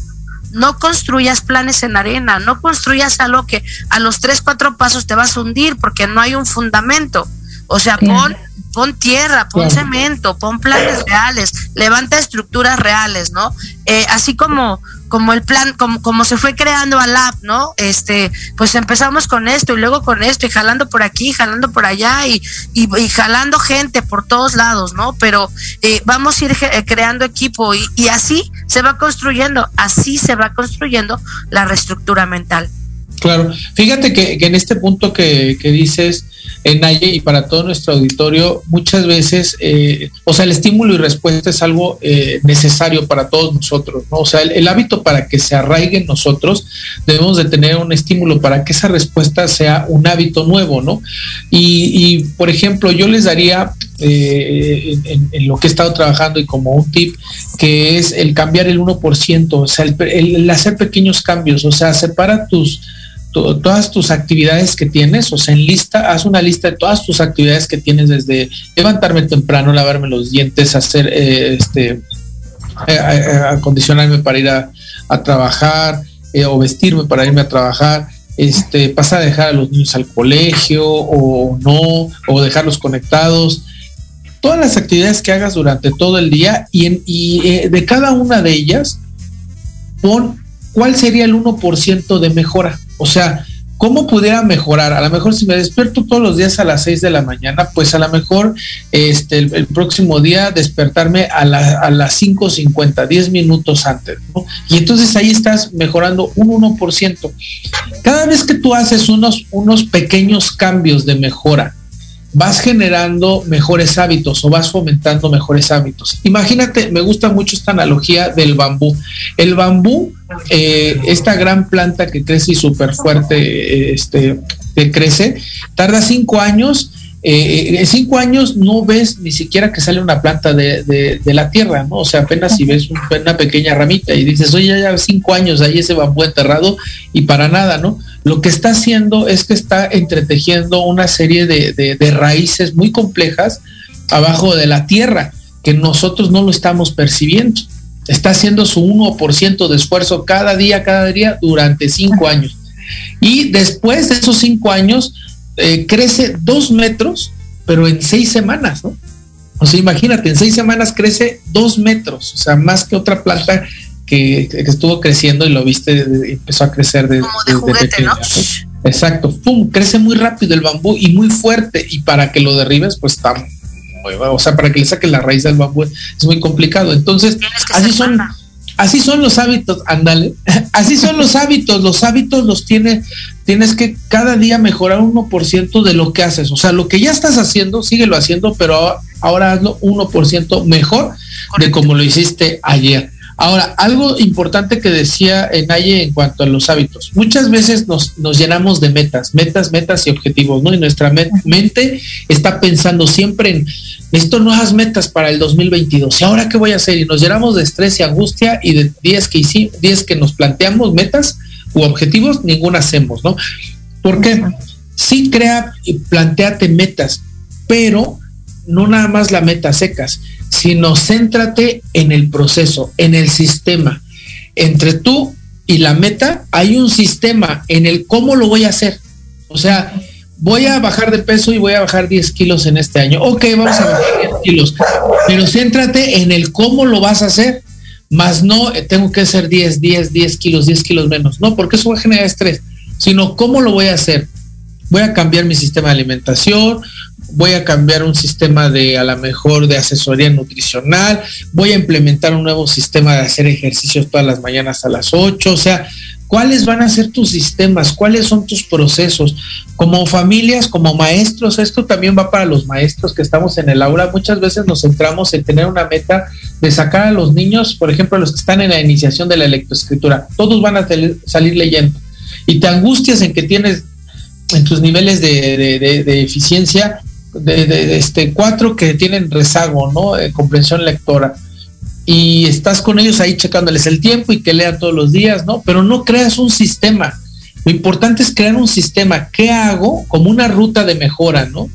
[SPEAKER 7] no construyas planes en arena, no construyas algo que a los tres, cuatro pasos te vas a hundir porque no hay un fundamento. O sea, pon, pon tierra, pon cemento, pon planes reales, levanta estructuras reales, ¿no? Eh, así como, como el plan, como, como se fue creando Alap, ¿no? Este, pues empezamos con esto y luego con esto y jalando por aquí, jalando por allá y, y, jalando gente por todos lados, ¿no? Pero eh, vamos a ir eh, creando equipo y, y así se va construyendo, así se va construyendo la reestructura mental.
[SPEAKER 6] Claro, fíjate que, que en este punto que, que dices, en Naye y para todo nuestro auditorio, muchas veces, eh, o sea, el estímulo y respuesta es algo eh, necesario para todos nosotros, ¿no? O sea, el, hábito para que se arraigue en nosotros, debemos de tener un estímulo para que esa respuesta sea un hábito nuevo, ¿no? Y, y por ejemplo, yo les daría eh, en, en, lo que he estado trabajando y como un tip, que es el cambiar el 1%, o sea, el, el hacer pequeños cambios, o sea, separa tus todas tus actividades que tienes, o sea, en lista, haz una lista de todas tus actividades que tienes desde levantarme temprano, lavarme los dientes, hacer, eh, este, eh, eh, acondicionarme para ir a, a trabajar o vestirme para irme a trabajar, este, pasar a dejar a los niños al colegio o no, o dejarlos conectados. Todas las actividades que hagas durante todo el día y, en, y de cada una de ellas, pon cuál sería el 1% de mejora. O sea, ¿cómo pudiera mejorar? A lo mejor si me despierto todos los días a las 6 de la mañana, pues a lo mejor este, el, el próximo día despertarme a, la, a las 5.50, 10 minutos antes. ¿no? Y entonces ahí estás mejorando un 1%. Cada vez que tú haces unos, unos pequeños cambios de mejora, vas generando mejores hábitos o vas fomentando mejores hábitos. Imagínate, me gusta mucho esta analogía del bambú. El bambú, eh, esta gran planta que crece y súper fuerte, este, que crece, tarda cinco años. Eh, en cinco años no ves ni siquiera que sale una planta de, de, de la tierra, ¿no? O sea, apenas si ves una pequeña ramita y dices, oye, ya cinco años ahí ese bambú enterrado y para nada, ¿no? Lo que está haciendo es que está entretejiendo una serie de, raíces muy complejas abajo de la tierra, que nosotros no lo estamos percibiendo. Está haciendo su 1% de esfuerzo cada día, cada día, durante cinco años. Y después de esos cinco años, eh, crece dos metros, pero en seis semanas, ¿no? O sea, imagínate, en seis semanas crece dos metros, o sea, más que otra planta que, que, estuvo creciendo y lo viste, empezó a crecer de,
[SPEAKER 7] Como de juguete, pequeña,
[SPEAKER 6] ¿no? Exacto, pum, crece muy rápido el bambú y muy fuerte y para que lo derribes pues está muy, o sea, para que le saques la raíz del bambú es muy complicado. Entonces, así son así son los hábitos, ándale. Así son los hábitos, los hábitos los tiene tienes que cada día mejorar 1% de lo que haces, o sea, lo que ya estás haciendo, síguelo haciendo, pero ahora, ahora hazlo 1% mejor Correcto. de como lo hiciste ayer. Ahora, algo importante que decía Naye en cuanto a los hábitos. Muchas veces nos, nos, llenamos de metas, metas, metas y objetivos, ¿no? Y nuestra me mente está pensando siempre en esto nuevas metas para el 2022. ¿Y ahora qué voy a hacer? Y nos llenamos de estrés y angustia y de 10 que, hicimos, 10 que nos planteamos metas u objetivos, ninguna hacemos, ¿no? Porque sí crea y planteate metas, pero no nada más la meta secas, sino céntrate en el proceso, en el sistema. Entre tú y la meta hay un sistema en el cómo lo voy a hacer. O sea, voy a bajar de peso y voy a bajar 10 kilos en este año. Ok, vamos a bajar 10 kilos, pero céntrate en el cómo lo vas a hacer, más no eh, tengo que hacer 10, 10, 10 kilos, 10 kilos menos. No, porque eso va a generar estrés, sino cómo lo voy a hacer. Voy a cambiar mi sistema de alimentación, voy a cambiar un sistema de a lo mejor de asesoría nutricional, voy a implementar un nuevo sistema de hacer ejercicios todas las mañanas a las 8, o sea, ¿cuáles van a ser tus sistemas? ¿Cuáles son tus procesos? Como familias, como maestros, esto también va para los maestros que estamos en el aula, muchas veces nos centramos en tener una meta de sacar a los niños, por ejemplo, los que están en la iniciación de la lectoescritura, todos van a salir leyendo y te angustias en que tienes en tus niveles de, de eficiencia de, este, cuatro que tienen rezago, ¿no? Comprensión lectora. Y estás con ellos ahí checándoles el tiempo y que lean todos los días, ¿no? Pero no creas un sistema. Lo importante es crear un sistema. ¿Qué hago? Como una ruta de mejora, ¿no?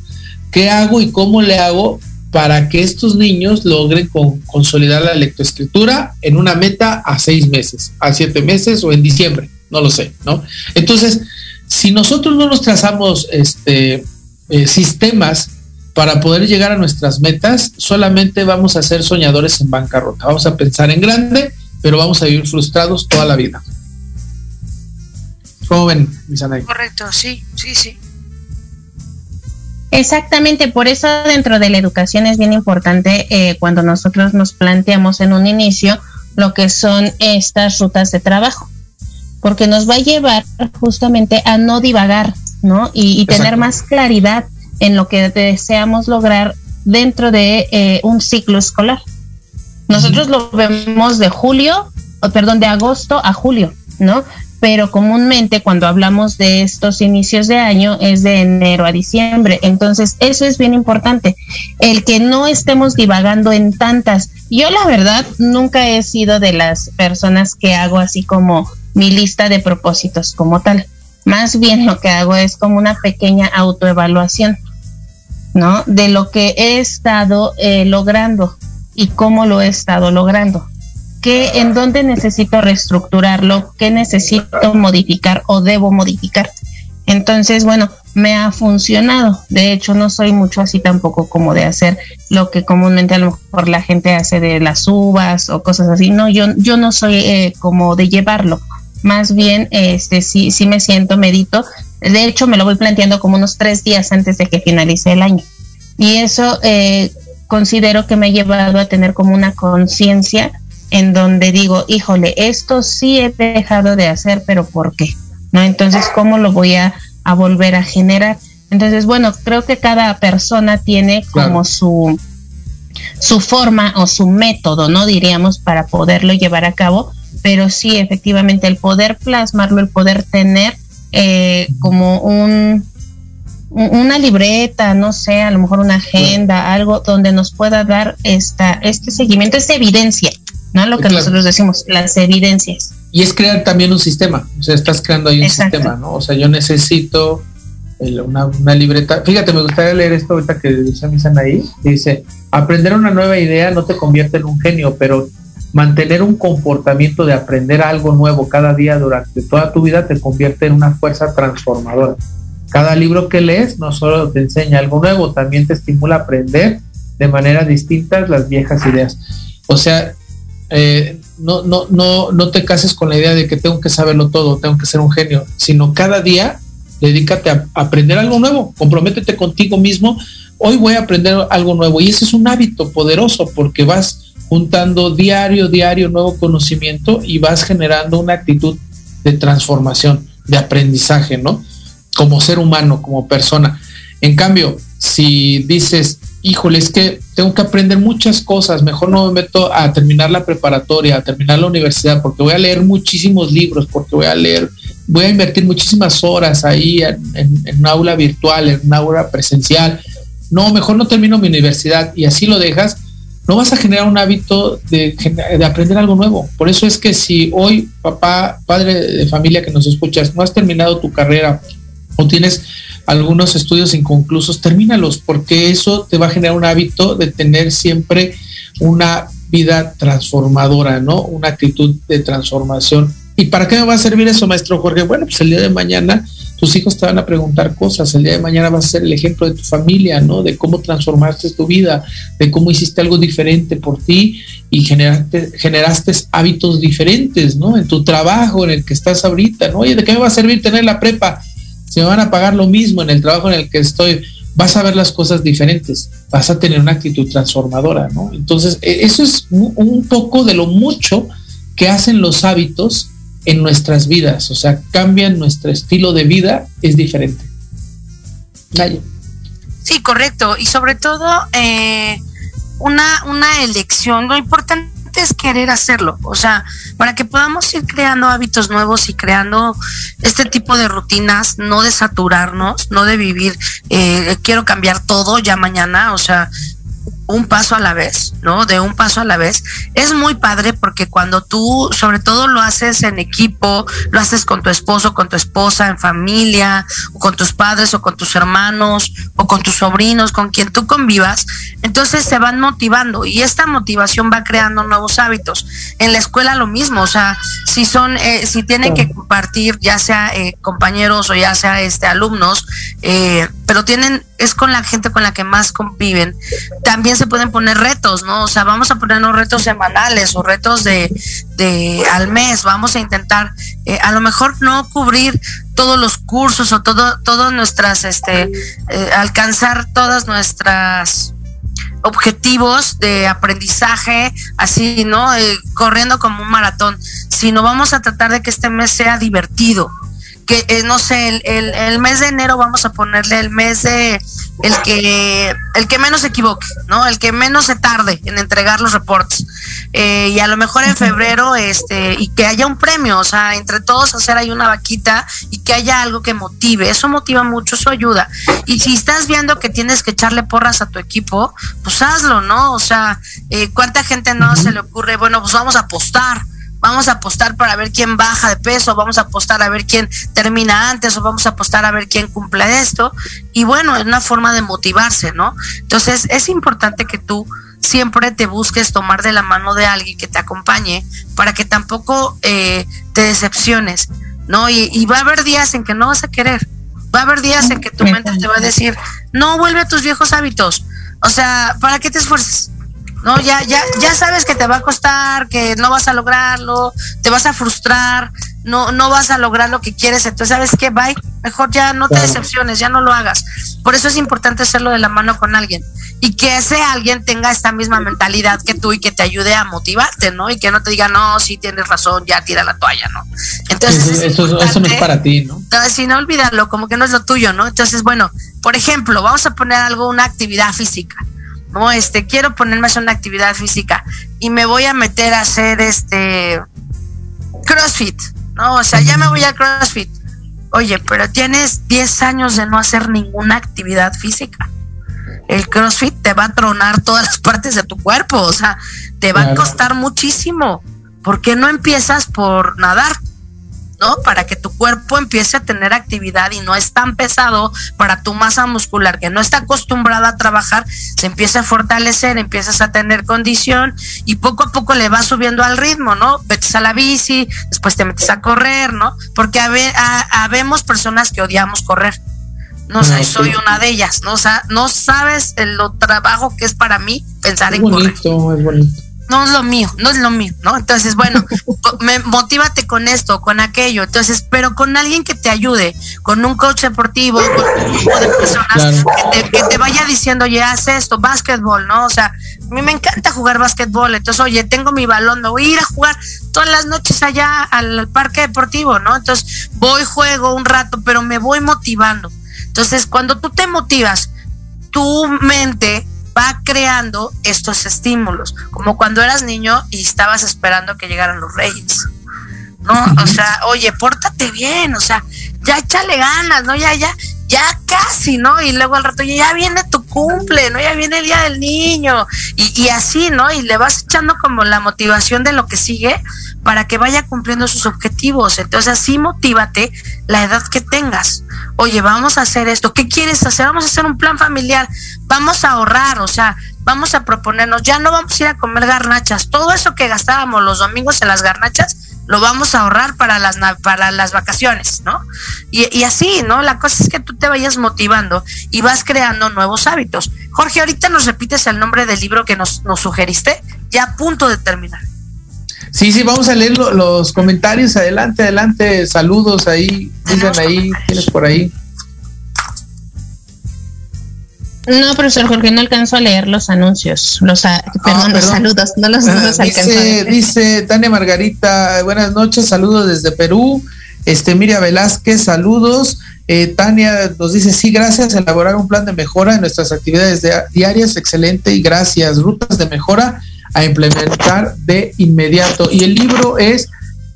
[SPEAKER 6] ¿Qué hago y cómo le hago para que estos niños logren consolidar la lectoescritura en una meta a seis meses, a siete meses o en diciembre? No lo sé, ¿no? Entonces, si nosotros no nos trazamos este, eh, sistemas para poder llegar a nuestras metas, solamente vamos a ser soñadores en bancarrota. Vamos a pensar en grande, pero vamos a vivir frustrados toda la vida. ¿Cómo ven,
[SPEAKER 7] Correcto, sí, sí, sí.
[SPEAKER 3] Exactamente, por eso dentro de la educación es bien importante eh, cuando nosotros nos planteamos en un inicio lo que son estas rutas de trabajo, porque nos va a llevar justamente a no divagar, ¿no? Y, tener más claridad en lo que deseamos lograr dentro de eh, un ciclo escolar. Nosotros lo vemos de julio, o perdón, de agosto a julio, ¿no? Pero comúnmente cuando hablamos de estos inicios de año es de enero a diciembre. Entonces, eso es bien importante. El que no estemos divagando en tantas. Yo la verdad nunca he sido de las personas que hago así como mi lista de propósitos como tal. Más bien lo que hago es como una pequeña autoevaluación, ¿no? De lo que he estado eh, logrando y cómo lo he estado logrando. ¿Qué, en dónde necesito reestructurarlo? ¿Qué necesito modificar o debo modificar? Entonces, bueno, me ha funcionado. De hecho, no soy mucho así tampoco como de hacer lo que comúnmente a lo mejor la gente hace de las uvas o cosas así. No, yo, yo no soy eh, como de llevarlo más bien este sí, sí me siento, medito. De hecho, me lo voy planteando como unos tres días antes de que finalice el año. Y eso eh, considero que me ha llevado a tener como una conciencia en donde digo, híjole, esto sí he dejado de hacer, pero ¿por qué? ¿No? Entonces, ¿cómo lo voy a, volver a generar? Entonces, bueno, creo que cada persona tiene como su, su forma o su método, ¿no? Diríamos, para poderlo llevar a cabo pero sí, efectivamente, el poder plasmarlo, el poder tener eh, como un una libreta, no sé, a lo mejor una agenda, algo donde nos pueda dar esta, este seguimiento, esta evidencia, ¿no? Lo que nosotros decimos, las evidencias.
[SPEAKER 6] Y es crear también un sistema, o sea, estás creando ahí un sistema, ¿no? O sea, yo necesito una, una, libreta. Fíjate, me gustaría leer esto ahorita que dice Misan ahí. Dice, aprender una nueva idea no te convierte en un genio, pero mantener un comportamiento de aprender algo nuevo cada día durante toda tu vida te convierte en una fuerza transformadora. Cada libro que lees no solo te enseña algo nuevo, también te estimula a aprender de manera distintas las viejas ideas. O sea, eh, no, no, no, no te cases con la idea de que tengo que saberlo todo, tengo que ser un genio, sino cada día dedícate a aprender algo nuevo, comprométete contigo mismo, hoy voy a aprender algo nuevo y ese es un hábito poderoso porque vas juntando diario, diario nuevo conocimiento y vas generando una actitud de transformación, de aprendizaje, ¿no? Como ser humano, como persona. En cambio, si dices, híjole, es que tengo que aprender muchas cosas, mejor no me meto a terminar la preparatoria, a terminar la universidad, porque voy a leer muchísimos libros, porque voy a leer, voy a invertir muchísimas horas ahí en, en una aula virtual, en una aula presencial. No, mejor no termino mi universidad y así lo dejas, no vas a generar un hábito de, aprender algo nuevo. Por eso es que si hoy, papá, padre de familia que nos escuchas, no has terminado tu carrera o tienes algunos estudios inconclusos, termínalos, porque eso te va a generar un hábito de tener siempre una vida transformadora, ¿no? Una actitud de transformación. ¿Y para qué me va a servir eso, maestro Jorge? Bueno, pues el día de mañana tus hijos te van a preguntar cosas, el día de mañana vas a ser el ejemplo de tu familia, ¿no? De cómo transformaste tu vida, de cómo hiciste algo diferente por ti y generaste, generaste hábitos diferentes, ¿no? En tu trabajo en el que estás ahorita, ¿no? Oye, ¿de qué me va a servir tener la prepa? Se me van a pagar lo mismo en el trabajo en el que estoy, vas a ver las cosas diferentes, vas a tener una actitud transformadora, ¿no? Entonces, e, eso es un poco de lo mucho que hacen los hábitos en nuestras vidas, o sea, cambian nuestro estilo de vida, es diferente.
[SPEAKER 7] Sí, correcto. Y sobre todo, eh, una, una elección, lo importante es querer hacerlo, o sea, para que podamos ir creando hábitos nuevos y creando este tipo de rutinas, no de saturarnos, no de vivir, eh, quiero cambiar todo ya mañana, o sea, un paso a la vez, ¿no? De un paso a la vez. Es muy padre porque cuando tú, sobre todo lo haces en equipo, lo haces con tu esposo, con tu esposa, en familia, o con tus padres, o con tus hermanos, o con tus sobrinos, con quien tú convivas, entonces se van motivando y esta motivación va creando nuevos hábitos. En la escuela lo mismo, o sea, si son, eh, si tienen que compartir, ya sea eh, compañeros o ya sea este alumnos, eh, pero tienen, es con la gente con la que más conviven, también se pueden poner retos, ¿no? O sea, vamos a ponernos retos semanales o retos de, de al mes, vamos a intentar eh, a lo mejor no cubrir todos los cursos o todo, todas nuestras, este, eh, alcanzar todas nuestras objetivos de aprendizaje, así, ¿no? Eh, corriendo como un maratón, sino vamos a tratar de que este mes sea divertido, que eh, no sé, el, el, el, mes de enero vamos a ponerle el mes de el que el que menos se equivoque, ¿no? El que menos se tarde en entregar los reportes. Eh, y a lo mejor en febrero, este, y que haya un premio, o sea, entre todos hacer ahí una vaquita y que haya algo que motive. Eso motiva mucho, eso ayuda. Y si estás viendo que tienes que echarle porras a tu equipo, pues hazlo, ¿no? O sea, eh, ¿cuánta gente no se le ocurre, bueno, pues vamos a apostar? Vamos a apostar para ver quién baja de peso, vamos a apostar a ver quién termina antes o vamos a apostar a ver quién cumple esto. Y bueno, es una forma de motivarse, ¿no? Entonces es importante que tú siempre te busques tomar de la mano de alguien que te acompañe para que tampoco eh, te decepciones, ¿no? Y, y va a haber días en que no vas a querer, va a haber días en que tu mente te va a decir, no vuelve a tus viejos hábitos. O sea, ¿para qué te esfuerces? ¿No? Ya, ya, ya sabes que te va a costar, que no vas a lograrlo, te vas a frustrar, no, no vas a lograr lo que quieres, entonces sabes que bye, mejor ya no te decepciones, ya no lo hagas. Por eso es importante hacerlo de la mano con alguien y que ese alguien tenga esta misma mentalidad que tú y que te ayude a motivarte, ¿no? Y que no te diga, no, sí tienes razón, ya tira la toalla, ¿no?
[SPEAKER 6] Entonces, eso, eso, eso no es para ti, ¿no?
[SPEAKER 7] Entonces, si no olvídalo, como que no es lo tuyo, ¿no? Entonces, bueno, por ejemplo, vamos a poner algo, una actividad física. ¿No? Este, quiero ponerme a hacer una actividad física y me voy a meter a hacer este CrossFit, ¿no? O sea, ya me voy a CrossFit. Oye, pero tienes 10 años de no hacer ninguna actividad física. El CrossFit te va a tronar todas las partes de tu cuerpo, o sea, te va a costar muchísimo. ¿Por qué no empiezas por nadar? ¿No? Para que tu cuerpo empiece a tener actividad y no es tan pesado para tu masa muscular que no está acostumbrada a trabajar, se empieza a fortalecer, empiezas a tener condición y poco a poco le vas subiendo al ritmo, ¿no? Metes a la bici, después te metes a correr, ¿no? Porque habemos personas que odiamos correr. No, sé, soy una de ellas, ¿no? O sea, no sabes el, lo trabajo que es para mí pensar en correr.
[SPEAKER 6] Es bonito
[SPEAKER 7] no es lo mío, no es lo mío, ¿no? Entonces, bueno, me, motívate con esto, con aquello, entonces, pero con alguien que te ayude, con un coach deportivo, con un grupo de personas que, te, que, te, vaya diciendo, oye, haz esto, básquetbol, ¿no? O sea, a mí me encanta jugar básquetbol, entonces, oye, tengo mi balón, me voy a ir a jugar todas las noches allá al parque deportivo, ¿no? Entonces, voy, juego un rato, pero me voy motivando. Entonces, cuando tú te motivas, tu mente va creando estos estímulos, como cuando eras niño y estabas esperando que llegaran los reyes. ¿No? O sea, oye, pórtate bien, o sea, ya échale ganas, ¿no? Ya, ya, ya casi, ¿no? Y luego al rato ya viene tu cumple, ¿no? Ya viene el día del niño. Y, y así, ¿no? Y le vas echando como la motivación de lo que sigue para que vaya cumpliendo sus objetivos. Entonces así motívate la edad que tengas. Oye, vamos a hacer esto. ¿Qué quieres hacer? Vamos a hacer un plan familiar. Vamos a ahorrar, o sea, vamos a proponernos. Ya no vamos a ir a comer garnachas. Todo eso que gastábamos los domingos en las garnachas, lo vamos a ahorrar para las, para las vacaciones, ¿no? Y, así, ¿no? La cosa es que tú te vayas motivando y vas creando nuevos hábitos. Jorge, ahorita nos repites el nombre del libro que nos, nos sugeriste, ya a punto de terminar.
[SPEAKER 6] Sí, sí, vamos a leer los comentarios. Adelante, adelante. Saludos ahí. Digan ahí, tienes por ahí.
[SPEAKER 3] No, profesor Jorge, no alcanzó a leer los anuncios, los, ah, perdón, los saludos, no los, ah,
[SPEAKER 6] dice, Dice Tania Margarita, buenas noches, saludos desde Perú. Este, Miriam Velázquez, saludos. Eh, Tania nos dice, sí, gracias, elaborar un plan de mejora en nuestras actividades diarias, excelente, y gracias. Rutas de mejora a implementar de inmediato. Y el libro es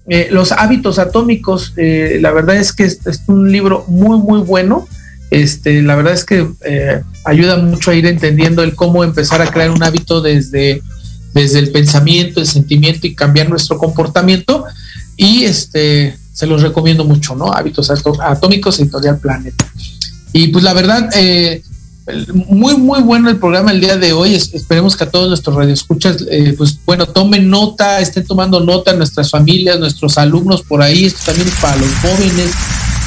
[SPEAKER 6] eh, Los hábitos atómicos. Eh, la verdad es que es, es, un libro muy, muy bueno. Este, la verdad es que eh, ayuda mucho a ir entendiendo el cómo empezar a crear un hábito desde, desde el pensamiento, el sentimiento y cambiar nuestro comportamiento. Y este, se los recomiendo mucho, ¿no? Hábitos atómicos Editorial Planeta. Y pues la verdad, eh, muy, muy bueno el programa el día de hoy. esperemos que a todos nuestros radioescuchas, eh, pues bueno, tomen nota, estén tomando nota nuestras familias, nuestros alumnos por ahí. Esto también es para los jóvenes,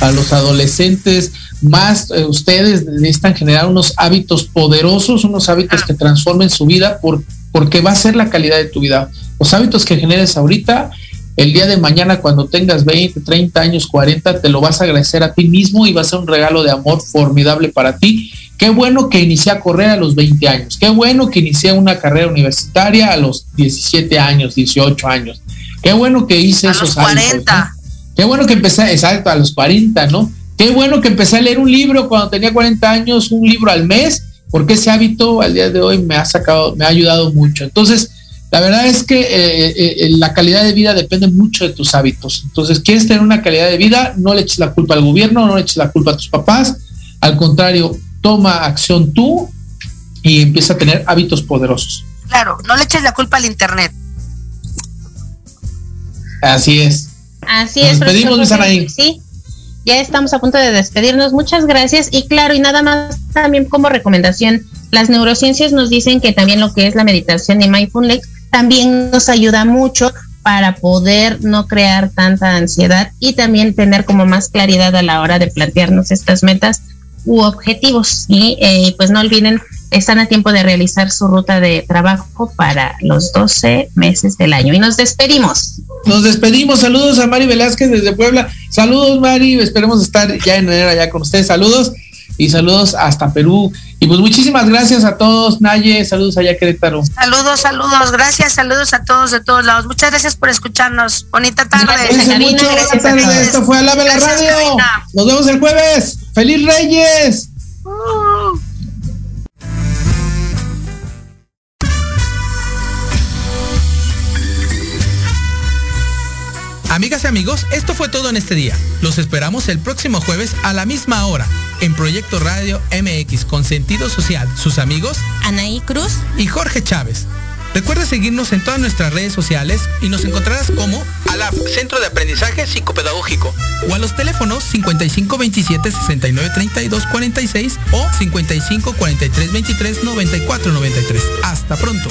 [SPEAKER 6] para los adolescentes más eh, ustedes necesitan generar unos hábitos poderosos, unos hábitos que transformen su vida, por, porque va a ser la calidad de tu vida. Los hábitos que generes ahorita, el día de mañana cuando tengas 20, 30 años, 40, te lo vas a agradecer a ti mismo y va a ser un regalo de amor formidable para ti. Qué bueno que inicié a correr a los 20 años, qué bueno que inicié una carrera universitaria a los 17 años, 18 años. Qué bueno que hice a esos
[SPEAKER 7] los 40.
[SPEAKER 6] Qué bueno que empecé, exacto, a los 40, ¿no? Qué bueno que empecé a leer un libro cuando tenía 40 años, un libro al mes, porque ese hábito al día de hoy me ha sacado, me ha ayudado mucho. Entonces, la verdad es que eh, eh, eh, la calidad de vida depende mucho de tus hábitos. Entonces, ¿quieres tener una calidad de vida? No le eches la culpa al gobierno, no le eches la culpa a tus papás. Al contrario, toma acción tú y empieza a tener hábitos poderosos.
[SPEAKER 7] Claro, no le eches la culpa al Internet.
[SPEAKER 6] Así es.
[SPEAKER 3] Así es.
[SPEAKER 6] Nos despedimos,
[SPEAKER 3] Sí ya estamos a punto de despedirnos. Muchas gracias. Y claro, y nada más también como recomendación, las neurociencias nos dicen que también lo que es la meditación y mindfulness también nos ayuda mucho para poder no crear tanta ansiedad y también tener como más claridad a la hora de plantearnos estas metas u objetivos. Y eh, pues no olviden están a tiempo de realizar su ruta de trabajo para los 12 meses del año. Y nos despedimos.
[SPEAKER 6] Nos despedimos. Saludos a Mari Velázquez desde Puebla. Saludos, Mari. Esperemos estar ya en enero allá con ustedes. Saludos y saludos hasta Perú. Y pues muchísimas gracias a todos, Naye, saludos allá Querétaro.
[SPEAKER 7] Saludos, saludos, gracias, saludos a todos de todos lados. Muchas gracias por escucharnos. Bonita tarde.
[SPEAKER 6] Gracias mucho, tarde. Esto fue Alabe la Radio. Nos vemos el jueves. ¡Feliz Reyes! Uh.
[SPEAKER 5] Amigas y amigos, esto fue todo en este día. Los esperamos el próximo jueves a la misma hora en Proyecto Radio MX con sentido social. Sus amigos
[SPEAKER 10] Anaí Cruz
[SPEAKER 5] y Jorge Chávez. Recuerda seguirnos en todas nuestras redes sociales y nos encontrarás como ALAP, Centro de Aprendizaje Psicopedagógico, o a los teléfonos 5527 6932 46 o 55 43 23 94 93. Hasta pronto.